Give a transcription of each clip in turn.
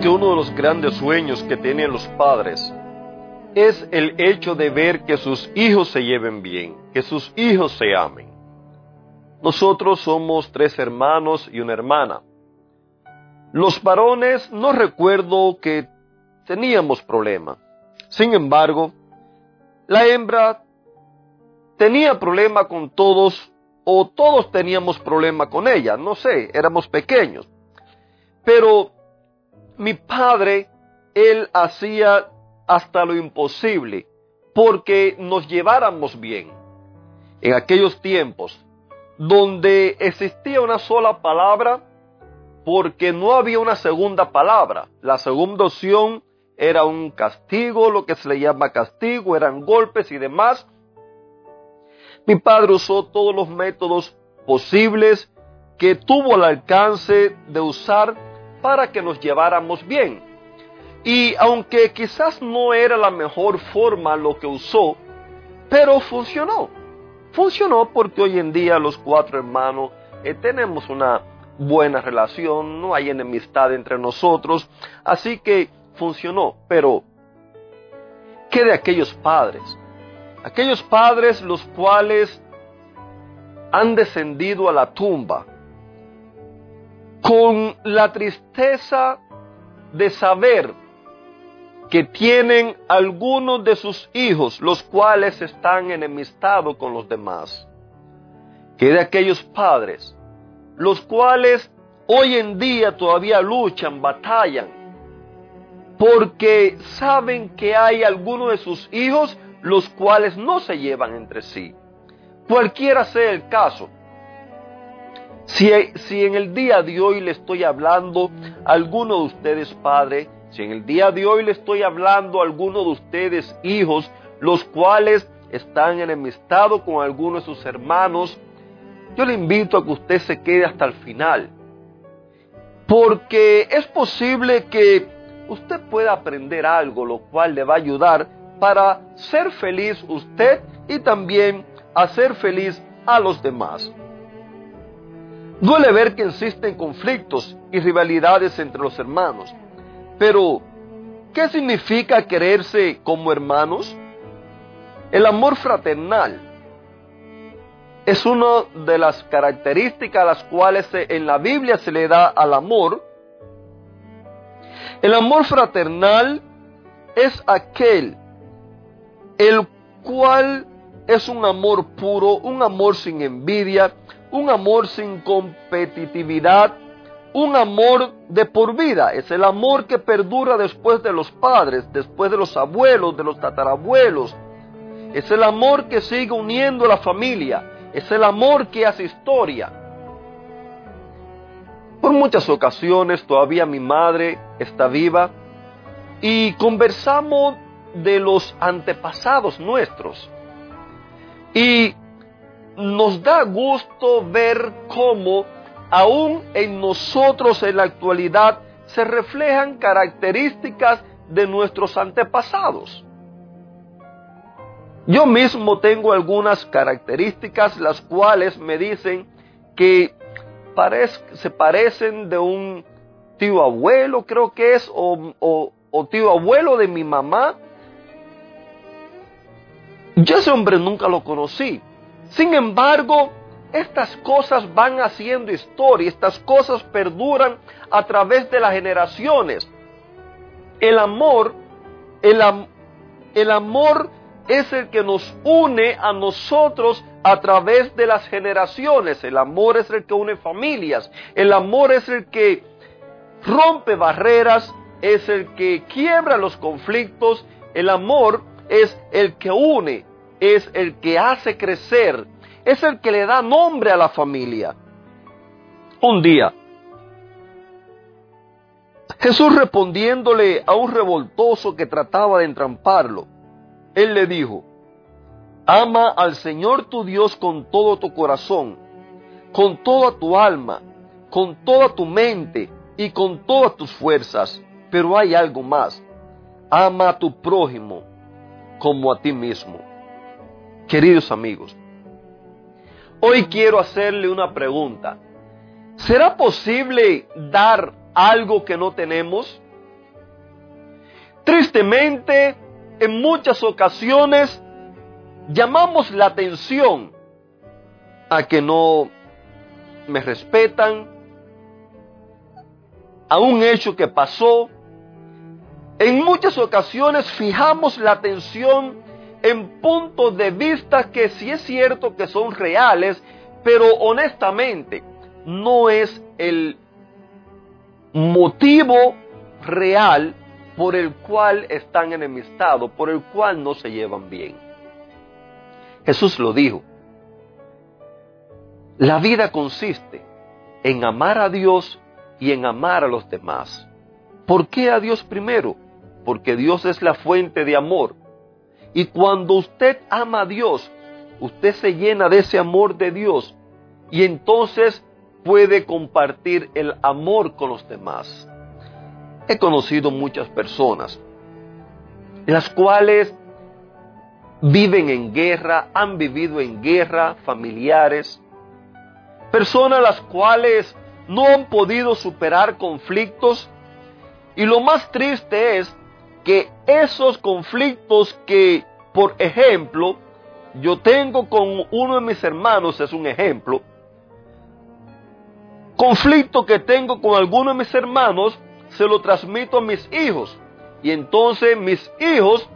Que uno de los grandes sueños que tienen los padres es el hecho de ver que sus hijos se lleven bien, que sus hijos se amen. Nosotros somos tres hermanos y una hermana. Los varones no recuerdo que teníamos problema. Sin embargo, la hembra tenía problema con todos o todos teníamos problema con ella, no sé, éramos pequeños. Pero mi padre, él hacía hasta lo imposible porque nos lleváramos bien. En aquellos tiempos, donde existía una sola palabra, porque no había una segunda palabra. La segunda opción era un castigo, lo que se le llama castigo, eran golpes y demás. Mi padre usó todos los métodos posibles que tuvo al alcance de usar para que nos lleváramos bien. Y aunque quizás no era la mejor forma lo que usó, pero funcionó. Funcionó porque hoy en día los cuatro hermanos eh, tenemos una buena relación, no hay enemistad entre nosotros, así que funcionó. Pero, ¿qué de aquellos padres? Aquellos padres los cuales han descendido a la tumba, con la tristeza de saber que tienen algunos de sus hijos, los cuales están enemistados con los demás. Que de aquellos padres, los cuales hoy en día todavía luchan, batallan, porque saben que hay algunos de sus hijos los cuales no se llevan entre sí. Cualquiera sea el caso, si, en el día de hoy le estoy hablando a alguno de ustedes padre, si en el día de hoy le estoy hablando a alguno de ustedes hijos, los cuales están enemistados con alguno de sus hermanos, yo le invito a que usted se quede hasta el final. Porque es posible que usted pueda aprender algo, lo cual le va a ayudar para ser feliz usted y también hacer feliz a los demás. Duele ver que existen conflictos y rivalidades entre los hermanos, pero ¿qué significa quererse como hermanos? El amor fraternal es una de las características a las cuales en la Biblia se le da al amor. El amor fraternal es aquel el cual es un amor puro, un amor sin envidia, un amor sin competitividad, un amor de por vida. Es el amor que perdura después de los padres, después de los abuelos, de los tatarabuelos. Es el amor que sigue uniendo a la familia. Es el amor que hace historia. Por muchas ocasiones todavía mi madre está viva y conversamos de los antepasados nuestros. Y nos da gusto ver cómo aún en nosotros en la actualidad se reflejan características de nuestros antepasados. Yo mismo tengo algunas características las cuales me dicen que se parecen de un tío abuelo, creo que es, o, o tío abuelo de mi mamá. Yo ese hombre nunca lo conocí, sin embargo, estas cosas van haciendo historia, estas cosas perduran a través de las generaciones. El amor, el, el amor es el que nos une a nosotros a través de las generaciones. El amor es el que une familias. El amor es el que rompe barreras, es el que quiebra los conflictos. El amor es el que une es el que hace crecer, es el que le da nombre a la familia. Un día, Jesús respondiéndole a un revoltoso que trataba de entramparlo, él le dijo, ama al Señor tu Dios con todo tu corazón, con toda tu alma, con toda tu mente y con todas tus fuerzas. Pero hay algo más, ama a tu prójimo como a ti mismo. Queridos amigos, hoy quiero hacerle una pregunta. ¿Será posible dar algo que no tenemos? Tristemente, en muchas ocasiones llamamos la atención a que no me respetan, a un hecho que pasó. En muchas ocasiones fijamos la atención en puntos de vista que sí es cierto que son reales, pero honestamente no es el motivo real por el cual están enemistados, por el cual no se llevan bien. Jesús lo dijo. La vida consiste en amar a Dios y en amar a los demás. ¿Por qué a Dios primero? Porque Dios es la fuente de amor. Y cuando usted ama a Dios, usted se llena de ese amor de Dios y entonces puede compartir el amor con los demás. He conocido muchas personas, las cuales viven en guerra, han vivido en guerra, familiares, personas las cuales no han podido superar conflictos y lo más triste es que esos conflictos que, por ejemplo, yo tengo con uno de mis hermanos, es un ejemplo, conflicto que tengo con alguno de mis hermanos, se lo transmito a mis hijos. Y entonces mis hijos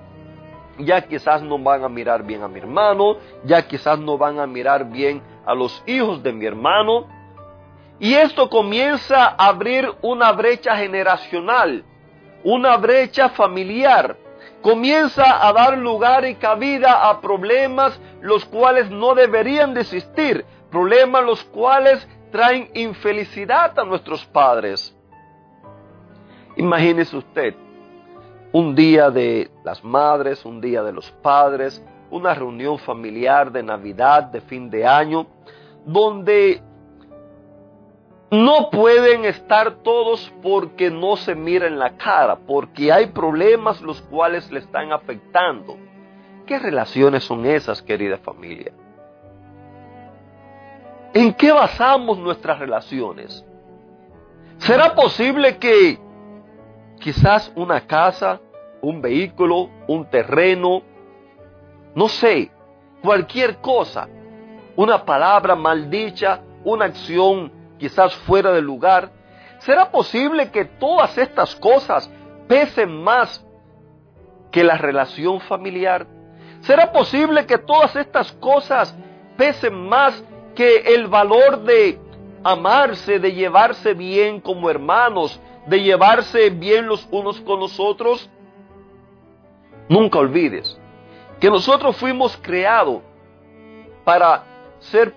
ya quizás no van a mirar bien a mi hermano, ya quizás no van a mirar bien a los hijos de mi hermano. Y esto comienza a abrir una brecha generacional, una brecha familiar. Comienza a dar lugar y cabida a problemas los cuales no deberían de existir, problemas los cuales traen infelicidad a nuestros padres. Imagínese usted un día de las madres, un día de los padres, una reunión familiar de Navidad, de fin de año, donde no pueden estar todos porque no se miran la cara, porque hay problemas los cuales le están afectando. ¿Qué relaciones son esas, querida familia? ¿En qué basamos nuestras relaciones? ¿Será posible que quizás una casa, un vehículo, un terreno, no sé, cualquier cosa, una palabra maldicha, una acción quizás fuera de lugar, ¿será posible que todas estas cosas pesen más que la relación familiar? ¿Será posible que todas estas cosas pesen más que el valor de amarse, de llevarse bien como hermanos, de llevarse bien los unos con los otros, nunca olvides que nosotros fuimos creados para ser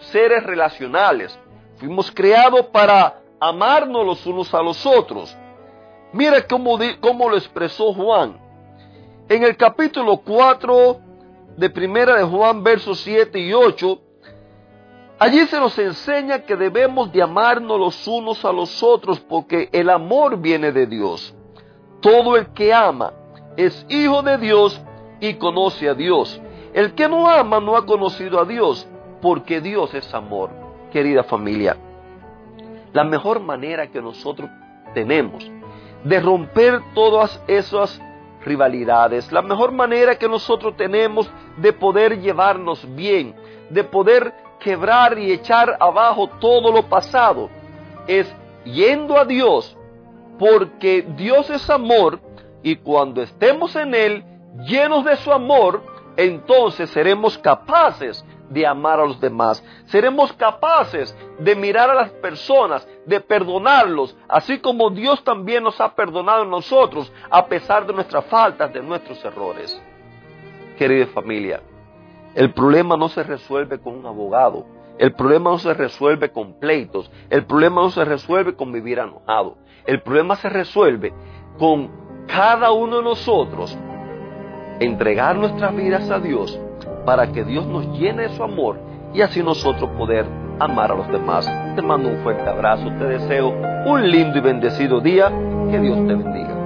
seres relacionales, fuimos creados para amarnos los unos a los otros. Mira cómo, cómo lo expresó Juan. En el capítulo 4 de Primera de Juan, versos 7 y 8, Allí se nos enseña que debemos de amarnos los unos a los otros porque el amor viene de Dios. Todo el que ama es hijo de Dios y conoce a Dios. El que no ama no ha conocido a Dios porque Dios es amor. Querida familia, la mejor manera que nosotros tenemos de romper todas esas rivalidades, la mejor manera que nosotros tenemos de poder llevarnos bien, de poder quebrar y echar abajo todo lo pasado. Es yendo a Dios, porque Dios es amor y cuando estemos en Él, llenos de su amor, entonces seremos capaces de amar a los demás. Seremos capaces de mirar a las personas, de perdonarlos, así como Dios también nos ha perdonado a nosotros, a pesar de nuestras faltas, de nuestros errores. Querida familia, el problema no se resuelve con un abogado. El problema no se resuelve con pleitos. El problema no se resuelve con vivir enojado. El problema se resuelve con cada uno de nosotros entregar nuestras vidas a Dios para que Dios nos llene de su amor y así nosotros poder amar a los demás. Te mando un fuerte abrazo, te deseo un lindo y bendecido día. Que Dios te bendiga.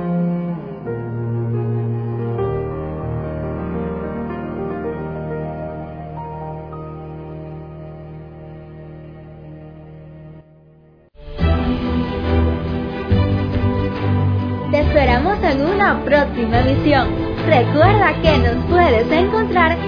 Te esperamos en una próxima emisión. Recuerda que nos puedes encontrar